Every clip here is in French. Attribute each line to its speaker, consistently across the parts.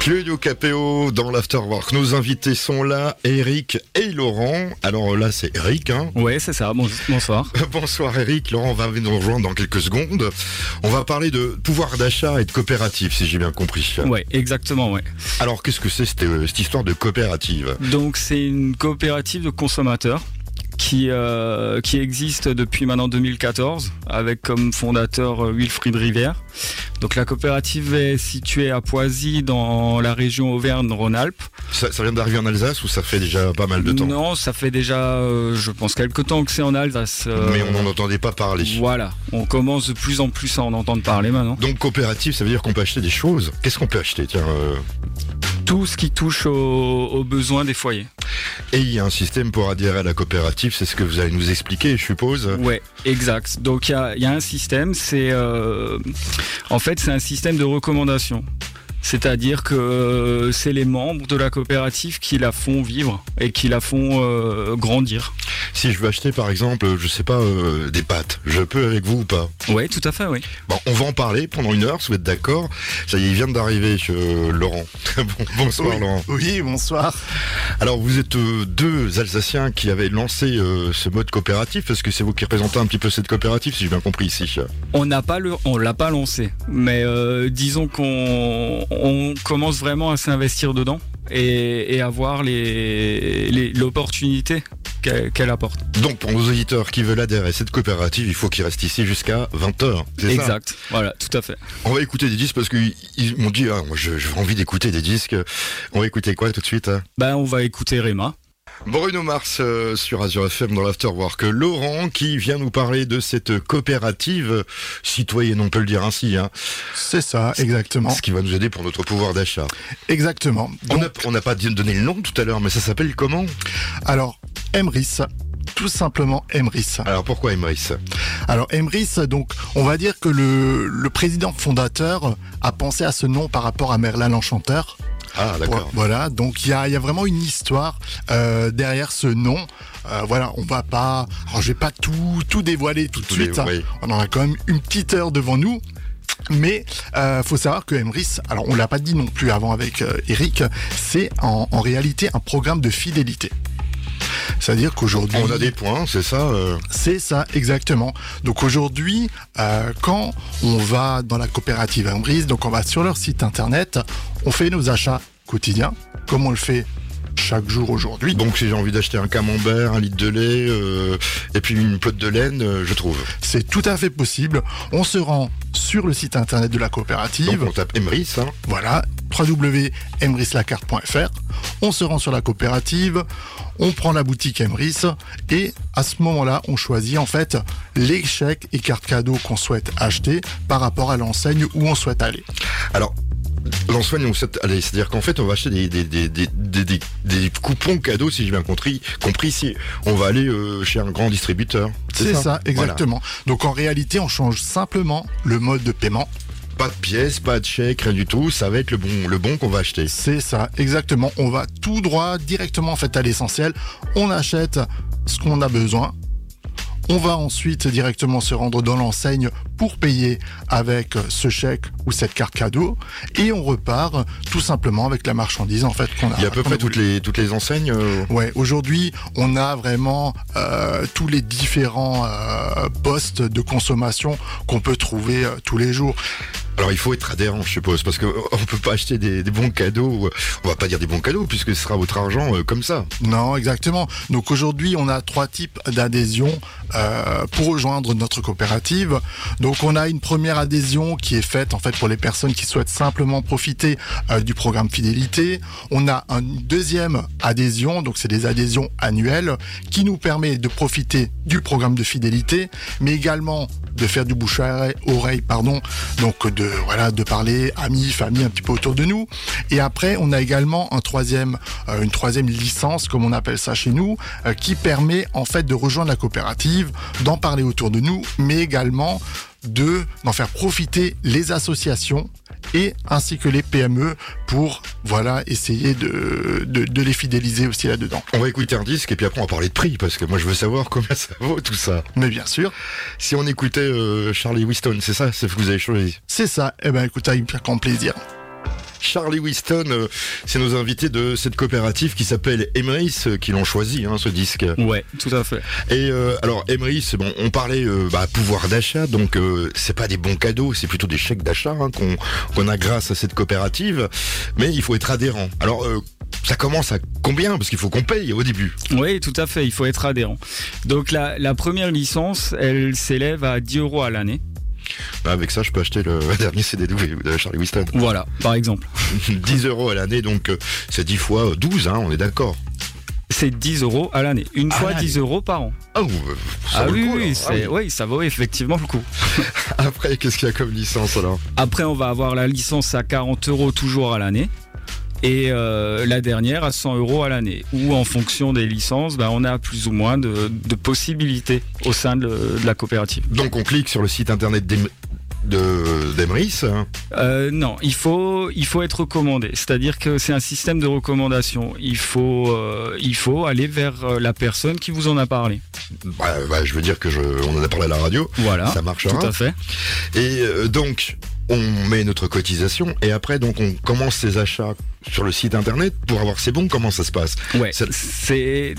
Speaker 1: Claudio Capéo dans l'Afterwork. Nos invités sont là, Eric et Laurent. Alors là, c'est Eric. Hein
Speaker 2: ouais, c'est ça. bonsoir.
Speaker 1: bonsoir Eric. Laurent va nous rejoindre dans quelques secondes. On va parler de pouvoir d'achat et de coopérative, si j'ai bien compris.
Speaker 2: Ouais, exactement, ouais.
Speaker 1: Alors, qu'est-ce que c'est cette, euh, cette histoire de coopérative?
Speaker 2: Donc, c'est une coopérative de consommateurs qui, euh, qui existe depuis maintenant 2014 avec comme fondateur euh, Wilfried Rivière. Donc la coopérative est située à Poisy dans la région Auvergne-Rhône-Alpes.
Speaker 1: Ça, vient d'arriver en Alsace ou ça fait déjà pas mal de temps?
Speaker 2: Non, ça fait déjà, euh, je pense, quelques temps que c'est en Alsace.
Speaker 1: Mais on n'en entendait pas parler.
Speaker 2: Voilà, on commence de plus en plus à en entendre parler maintenant.
Speaker 1: Donc coopérative, ça veut dire qu'on peut acheter des choses? Qu'est-ce qu'on peut acheter? Tiens,
Speaker 2: Tout ce qui touche aux besoins des foyers.
Speaker 1: Et il y a un système pour adhérer à la coopérative, c'est ce que vous allez nous expliquer, je suppose.
Speaker 2: Ouais, exact. Donc il y a, un système, c'est euh, en fait c'est un système de recommandation. C'est-à-dire que euh, c'est les membres de la coopérative qui la font vivre et qui la font euh, grandir.
Speaker 1: Si je veux acheter par exemple, je sais pas, euh, des pâtes, je peux avec vous ou pas?
Speaker 2: Oui, tout à fait, oui.
Speaker 1: Bon, on va en parler pendant une heure, si vous êtes d'accord. Ça y est, il vient d'arriver, Laurent. bonsoir Laurent.
Speaker 3: Oui, bonsoir.
Speaker 1: Alors vous êtes deux Alsaciens qui avaient lancé ce mode coopératif. Est-ce que c'est vous qui représentez un petit peu cette coopérative, si j'ai bien compris ici
Speaker 2: On n'a pas le, on l'a pas lancé, mais disons qu'on on commence vraiment à s'investir dedans et, et avoir l'opportunité qu'elle apporte.
Speaker 1: Donc pour nos auditeurs qui veulent adhérer à cette coopérative, il faut qu'ils restent ici jusqu'à 20h.
Speaker 2: Exact, voilà, tout à fait.
Speaker 1: On va écouter des disques parce qu'ils m'ont dit, ah, j'ai envie d'écouter des disques. On va écouter quoi tout de suite hein?
Speaker 2: Ben on va écouter Réma.
Speaker 1: Bruno Mars euh, sur Azure FM dans l'Afterwork. Laurent qui vient nous parler de cette coopérative citoyenne, on peut le dire ainsi. Hein.
Speaker 3: C'est ça, exactement.
Speaker 1: Ce qui va nous aider pour notre pouvoir d'achat.
Speaker 3: Exactement.
Speaker 1: on n'a pas donné le nom tout à l'heure, mais ça s'appelle comment?
Speaker 3: Alors, Emrys tout simplement Emrys.
Speaker 1: Alors pourquoi Emrys?
Speaker 3: Alors Emrys, donc on va dire que le, le, président fondateur a pensé à ce nom par rapport à Merlin l'Enchanteur.
Speaker 1: Ah, d'accord.
Speaker 3: Voilà, donc il y a, y a, vraiment une histoire euh, derrière ce nom. Euh, voilà, on va pas. Alors, je vais pas tout, tout dévoiler tout, de suite. Hein. On en a quand même une petite heure devant nous. Mais euh, faut savoir que Emrys, alors on l'a pas dit non plus avant avec euh, Eric, c'est en, en réalité un programme de fidélité. C'est-à-dire qu'aujourd'hui...
Speaker 1: On a des points, c'est ça euh
Speaker 3: C'est ça, exactement. Donc aujourd'hui, euh, quand on va dans la coopérative Ambrise, donc on va sur leur site internet, on fait nos achats quotidiens, comme on le fait chaque jour aujourd'hui.
Speaker 1: Donc si j'ai envie d'acheter un camembert, un litre de lait euh, et puis une pelote de laine, euh, je trouve.
Speaker 3: C'est tout à fait possible. On se rend sur le site internet de la coopérative.
Speaker 1: Donc on tape Emrys. Hein.
Speaker 3: Voilà, www.emryslacarte.fr. On se rend sur la coopérative, on prend la boutique Emrys et à ce moment-là, on choisit en fait les chèques et cartes cadeaux qu'on souhaite acheter par rapport à l'enseigne où on souhaite aller.
Speaker 1: Alors, l'enseigne c'est-à-dire qu'en fait, on va acheter des, des, des, des, coupons cadeaux, si j'ai bien compris, compris si on va aller euh, chez un grand distributeur.
Speaker 3: C'est ça, exactement. Donc en réalité, on change simplement le mode de paiement
Speaker 1: pas de pièces, pas de chèque, rien du tout. Ça va être le bon, le bon qu'on va acheter.
Speaker 3: C'est ça, exactement. On va tout droit, directement en fait à l'essentiel. On achète ce qu'on a besoin. On va ensuite directement se rendre dans l'enseigne pour payer avec ce chèque ou cette carte cadeau et on repart tout simplement avec la marchandise en fait qu'on a.
Speaker 1: Il y a à peu près toutes les toutes les enseignes. Euh
Speaker 3: ouais, aujourd'hui on a vraiment euh, tous les différents euh, postes de consommation qu'on peut trouver tous les jours.
Speaker 1: Alors il faut être adhérent, je suppose, parce qu'on ne peut pas acheter des, bons cadeaux. On va pas dire des bons cadeaux, puisque ce sera votre argent euh, comme ça.
Speaker 3: Non, exactement. Donc aujourd'hui, on a trois types d'adhésion euh, pour rejoindre notre coopérative. Donc on a une première adhésion qui est faite en fait pour les personnes qui souhaitent simplement profiter euh, du programme fidélité. On a une deuxième adhésion, donc c'est des adhésions annuelles, qui nous permet de profiter du programme de fidélité, mais également de faire du bouche à oreille, pardon, donc de voilà de parler amis, famille un petit peu autour de nous. Et après, on a également un troisième, euh, une troisième licence, comme on appelle ça chez nous, euh, qui permet en fait de rejoindre la coopérative, d'en parler autour de nous, mais également de d'en faire profiter les associations et ainsi que les PME pour voilà essayer de, de, les fidéliser aussi là-dedans.
Speaker 1: On va écouter un disque et puis après on va parler de prix parce que moi je veux savoir combien ça vaut tout ça.
Speaker 3: Mais bien sûr.
Speaker 1: Si on écoutait euh, Charlie Winston, c'est ça, c'est ce que vous avez choisi?
Speaker 3: C'est ça. Eh ben écoute, avec grand plaisir.
Speaker 1: Charlie Winston, euh, c'est nos invités de cette coopérative qui s'appelle Emrys, euh, qui l'ont choisi, hein, ce disque.
Speaker 2: Ouais, tout à fait.
Speaker 1: Et euh, alors Emrys, bon, on parlait euh, bah, pouvoir d'achat, donc euh, c'est pas des bons cadeaux, c'est plutôt des chèques d'achat hein, qu'on a grâce à cette coopérative, mais il faut être adhérent. Alors ça commence à combien? Parce qu'il faut qu'on paye au début.
Speaker 2: Oui, tout à fait, il faut être adhérent. Donc la, la première licence, elle s'élève à 10 euros à l'année.
Speaker 1: Bah, avec ça, je peux acheter le dernier CD de Charlie Winston.
Speaker 2: Voilà, par exemple.
Speaker 1: 10 euros à l'année, donc euh, c'est 10 fois 12, hein, on est d'accord.
Speaker 2: C'est 10 euros à l'année. Une
Speaker 1: À
Speaker 2: fois
Speaker 1: l'année.
Speaker 2: 10 euros par an.
Speaker 1: Ah, ça
Speaker 2: ah
Speaker 1: vaut le
Speaker 2: oui,
Speaker 1: coup,
Speaker 2: oui.
Speaker 1: Ah
Speaker 2: c'est- oui, ça vaut effectivement le coup.
Speaker 1: Après, qu'est-ce qu'il y a comme licence alors?
Speaker 2: Après, on va avoir la licence à 40 euros toujours à l'année. Et euh, la dernière à 100 euros à l'année. Ou en fonction des licences, ben, on a plus ou moins de, de possibilités au sein de, de la coopérative.
Speaker 1: Donc on clique sur le site internet d'Em- de d'Emrys. hein.
Speaker 2: Euh, non, il faut, il faut être recommandé. C'est-à-dire que c'est un système de recommandation. Il faut, euh, il faut aller vers la personne qui vous en a parlé.
Speaker 1: Bah, bah, je veux dire que je, on en a parlé à la radio.
Speaker 2: Voilà.
Speaker 1: Ça marchera.
Speaker 2: Tout à fait.
Speaker 1: Et euh, donc, on met notre cotisation et après, donc, on commence ses achats sur le site internet pour avoir ses bons. Comment ça se passe?
Speaker 2: Ouais. C'est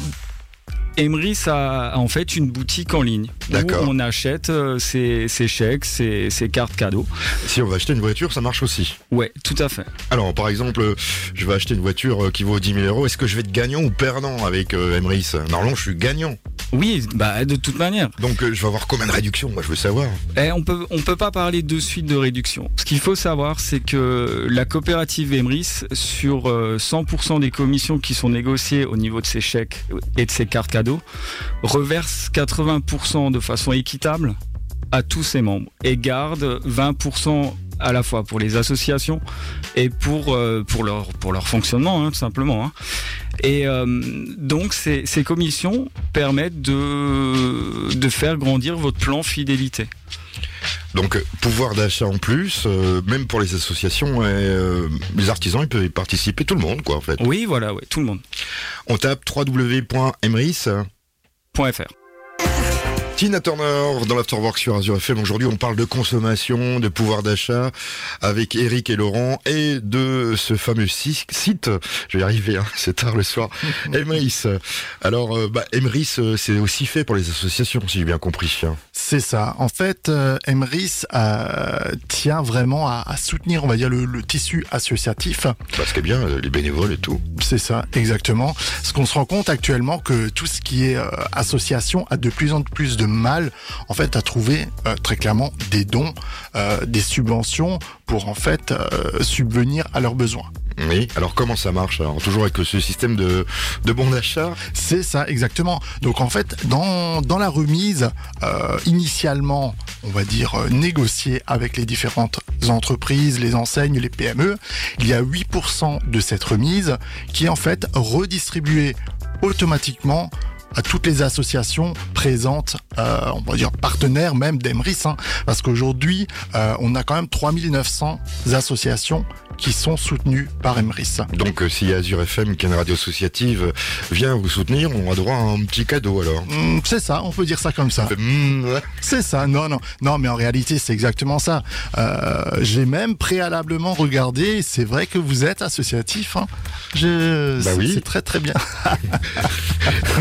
Speaker 2: Emery, a en fait une boutique en ligne où on achète euh, ses, ses chèques, ses, ses cartes cadeaux.
Speaker 1: Si on va acheter une voiture, ça marche aussi.
Speaker 2: Ouais, tout à fait.
Speaker 1: Alors, par exemple, euh, je vais acheter une voiture euh, qui vaut 10 000 euros. Est-ce que je vais être gagnant ou perdant avec Emrys Normalement, je suis gagnant.
Speaker 2: Oui, bah de toute manière.
Speaker 1: Donc, je vais avoir combien de réduction Moi, je veux savoir.
Speaker 2: Eh, on peut on peut pas parler de suite de réduction. Ce qu'il faut savoir, c'est que la coopérative Emrys, sur euh, 100% des commissions qui sont négociées au niveau de ses chèques et de ses cartes cadeaux, reverse 80% de façon équitable à tous ses membres et garde 20% à la fois pour les associations et pour euh, leur fonctionnement hein, tout simplement. hein. Et euh, donc ces, commissions permettent de faire grandir votre plan fidélité.
Speaker 1: Donc, euh, pouvoir d'achat en plus, euh, même pour les associations et euh, les artisans, ils peuvent y participer, tout le monde, quoi, en fait.
Speaker 2: Oui, voilà, ouais, tout le monde.
Speaker 1: On tape www.emrys. Tina Turner dans l'Afterwork sur Azure FM. Aujourd'hui, on parle de consommation, de pouvoir d'achat avec Eric et Laurent et de ce fameux si- site. Je vais y arriver, hein, c'est tard le soir. Emrys. Alors, euh, bah, Emrys, euh, c'est aussi fait pour les associations, si j'ai bien compris. hein.
Speaker 3: C'est ça. En fait, euh, Emrys euh, tient vraiment à, à soutenir, on va dire, le, le tissu associatif.
Speaker 1: Bah, ce qui est bien, les bénévoles et tout.
Speaker 3: C'est ça, exactement. Ce qu'on se rend compte actuellement que tout ce qui est euh, association a de plus en plus de mal, en fait, à trouver euh, très clairement des dons, euh, des subventions pour en fait euh, subvenir à leurs besoins.
Speaker 1: Oui. Alors, comment ça marche Alors, toujours avec ce système de, de bons d'achat?
Speaker 3: C'est ça, exactement. Donc en fait, dans, dans la remise, euh, initialement, on va dire négociée avec les différentes entreprises, les enseignes, les PME, il y a 8% de cette remise qui est en fait redistribuée automatiquement à toutes les associations présentes, euh, on va dire partenaires même d'Emrys, hein, parce qu'aujourd'hui, euh, on a quand même 3900 associations qui sont soutenues par Emrys.
Speaker 1: Donc, euh, si Azure FM, qui est une radio associative, euh, vient vous soutenir, on a droit à un petit cadeau alors.
Speaker 3: Hum, C'est ça, on peut dire ça comme ça.
Speaker 1: Hmm, ouais.
Speaker 3: C'est ça, non, non, non, mais en réalité, c'est exactement ça. J'ai même préalablement regardé, c'est vrai que vous êtes associatif. Hein. Je,
Speaker 1: Bah
Speaker 3: c'est-
Speaker 1: oui.
Speaker 3: c'est très très bien.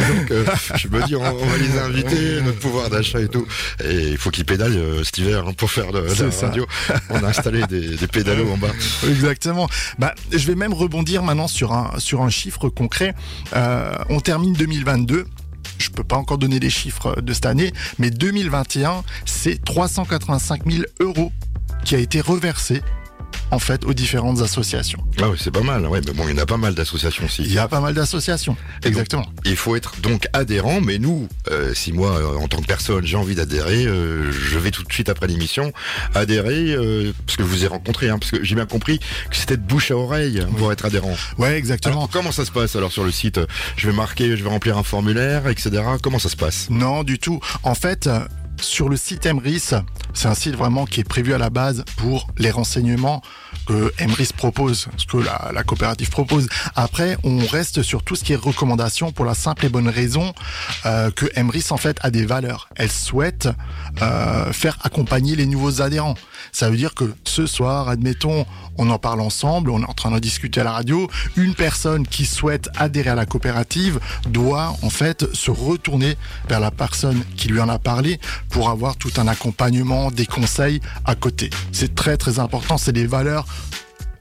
Speaker 1: Donc, je me dis, on, on va les notre pouvoir d'achat et tout. Et il faut qu'ils pédalent euh, cet hiver hein, pour faire
Speaker 3: C'est
Speaker 1: la
Speaker 3: ça.
Speaker 1: radio. On a installé des, des pédalos en bas.
Speaker 3: Exactement. Bah, je vais même rebondir maintenant sur un sur un chiffre concret. Euh, on termine 2022. Je peux pas encore donner les chiffres de cette année, mais 2021, c'est 385 000 euros qui a été reversé en fait aux différentes associations.
Speaker 1: Ah ouais, c'est pas mal. Ouais, mais bon, il y en a pas mal d'associations
Speaker 3: Il
Speaker 1: aussi.
Speaker 3: y a pas mal d'associations. Exactement.
Speaker 1: Il faut être donc adhérent, mais nous, euh, si moi, euh, en tant que personne, j'ai envie d'adhérer, euh, je vais tout de suite après l'émission adhérer, parce que je vous ai rencontré, hein, parce que j'ai bien compris que c'était de bouche à oreille pour être adhérent.
Speaker 3: Ouais, exactement.
Speaker 1: Alors, comment ça se passe alors sur le site? Je vais marquer, je vais remplir un formulaire, etc. Comment ça se passe?
Speaker 3: Non, du tout. En fait, sur le site Emrys, c'est un site vraiment qui est prévu à la base pour les renseignements que Emrys propose, ce que la, coopérative propose. Après, on reste sur tout ce qui est recommandations pour la simple et bonne raison euh, que Emrys en fait a des valeurs. Elle souhaite euh, faire accompagner les nouveaux adhérents. Ça veut dire que ce soir, admettons, on en parle ensemble, on est en train de discuter à la radio, une personne qui souhaite adhérer à la coopérative doit en fait se retourner vers la personne qui lui en a parlé pour avoir tout un accompagnement, des conseils à côté. C'est très très important, c'est des valeurs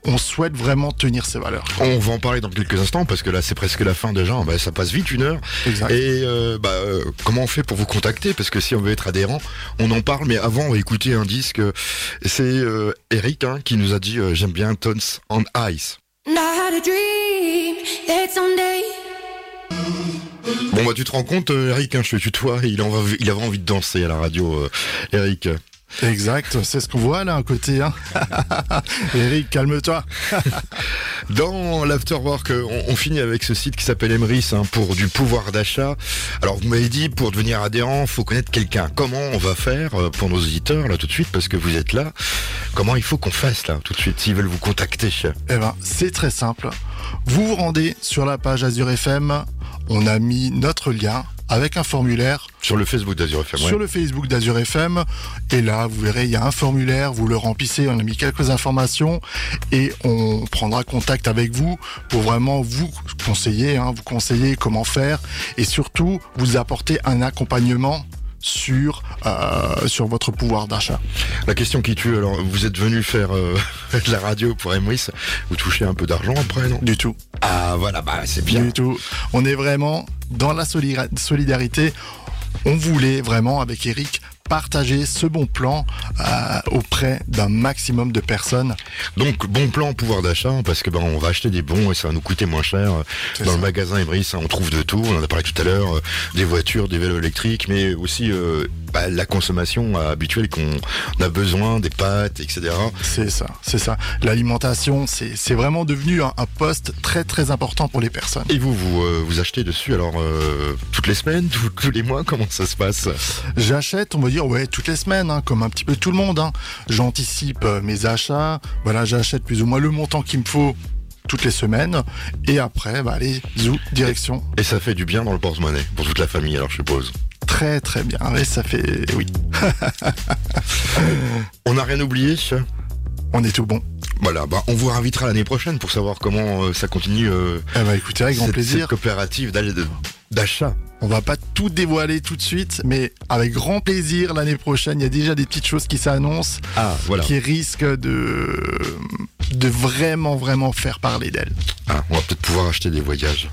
Speaker 3: on souhaite vraiment tenir ces valeurs.
Speaker 1: On va en parler dans quelques instants parce que là c'est presque la fin déjà, bah, ça passe vite une heure.
Speaker 3: Exact.
Speaker 1: Et euh, bah, euh, comment on fait pour vous contacter? Parce que si on veut être adhérent, on en parle, mais avant on va écouter un disque. C'est euh, Eric hein, qui nous a dit euh, j'aime bien Tones on Ice. Bon bah tu te rends compte Eric, hein, je te tutoie, il, en il avait envie de danser à la radio Eric.
Speaker 3: Exact, c'est ce qu'on voit là à côté. Hein Eric, calme-toi.
Speaker 1: Dans l'afterwork, on, on, finit avec ce site qui s'appelle Emrys hein, pour du pouvoir d'achat. Alors vous m'avez dit pour devenir adhérent, faut connaître quelqu'un. Comment on va faire euh, pour nos auditeurs là tout de suite parce que vous êtes là Comment il faut qu'on fasse là tout de suite s'ils veulent vous contacter
Speaker 3: Eh ben, c'est très simple. Vous vous rendez sur la page Azure FM. On a mis notre lien avec un formulaire.
Speaker 1: Sur le Facebook d'Azur FM.
Speaker 3: Sur
Speaker 1: ouais.
Speaker 3: le Facebook d'Azur FM. Et là, vous verrez, il y a un formulaire, vous le remplissez, on a mis quelques informations et on prendra contact avec vous pour vraiment vous conseiller, hein, vous conseiller comment faire et surtout vous apporter un accompagnement sur euh, sur votre pouvoir d'achat.
Speaker 1: La question qui tue, alors vous êtes venu faire euh, de la radio pour Emrys, vous touchez un peu d'argent après, non?
Speaker 3: Du tout.
Speaker 1: Ah voilà, bah c'est bien.
Speaker 3: Du tout. On est vraiment dans la solidarité. On voulait vraiment avec Eric partager ce bon plan euh, auprès d'un maximum de personnes.
Speaker 1: Donc bon plan pouvoir d'achat parce que ben on va acheter des bons et ça va nous coûter moins cher. Dans
Speaker 3: ça.
Speaker 1: le magasin Emrys, on trouve de tout. On en a parlé tout à l'heure, euh, des voitures, des vélos électriques, mais aussi euh, bah, la consommation habituelle qu'on a besoin, des pâtes, etc.
Speaker 3: C'est ça, c'est ça. L'alimentation, c'est vraiment devenu un, un, poste très très important pour les personnes.
Speaker 1: Et vous, vous, vous achetez dessus alors toutes les semaines, tous, tous les mois, comment ça se passe?
Speaker 3: J'achète, on va dire, ouais, toutes les semaines, hein, comme un petit peu tout le monde. Hein. J'anticipe euh, mes achats. Voilà, j'achète plus ou moins le montant qu'il me faut toutes les semaines. Et après, bah, allez, zou, direction.
Speaker 1: Et ça fait du bien dans le porte-monnaie pour toute la famille, alors je suppose.
Speaker 3: Très très bien. Ouais, ça fait, oui.
Speaker 1: On n'a rien oublié
Speaker 3: On est tout bon.
Speaker 1: Voilà, bah, on vous réinvitera l'année prochaine pour savoir comment euh, ça continue. Euh,
Speaker 3: eh bah, écoutez, avec grand
Speaker 1: cette,
Speaker 3: plaisir.
Speaker 1: Cette coopérative d'achat.
Speaker 3: On va pas tout dévoiler tout de suite, mais avec grand plaisir l'année prochaine. Il y a déjà des petites choses qui s'annoncent,
Speaker 1: ah, voilà.
Speaker 3: qui risquent de de vraiment vraiment faire parler d'elle.
Speaker 1: Ah, on va peut-être pouvoir acheter des voyages.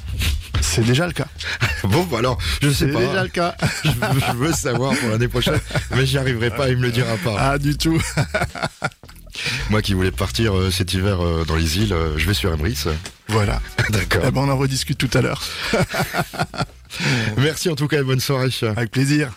Speaker 3: C'est déjà le cas.
Speaker 1: bon, bah alors, je sais pas.
Speaker 3: C'est déjà le cas.
Speaker 1: je, veux, je, veux, savoir pour l'année prochaine, mais j'y arriverai pas, il me le dira pas.
Speaker 3: Ah, du tout.
Speaker 1: Moi qui voulais partir euh, cet hiver euh, dans les îles, euh, je vais sur Emrys.
Speaker 3: Voilà.
Speaker 1: D'accord.
Speaker 3: Eh ben, on en rediscute tout à l'heure.
Speaker 1: Merci en tout cas et bonne soirée.
Speaker 3: Avec plaisir.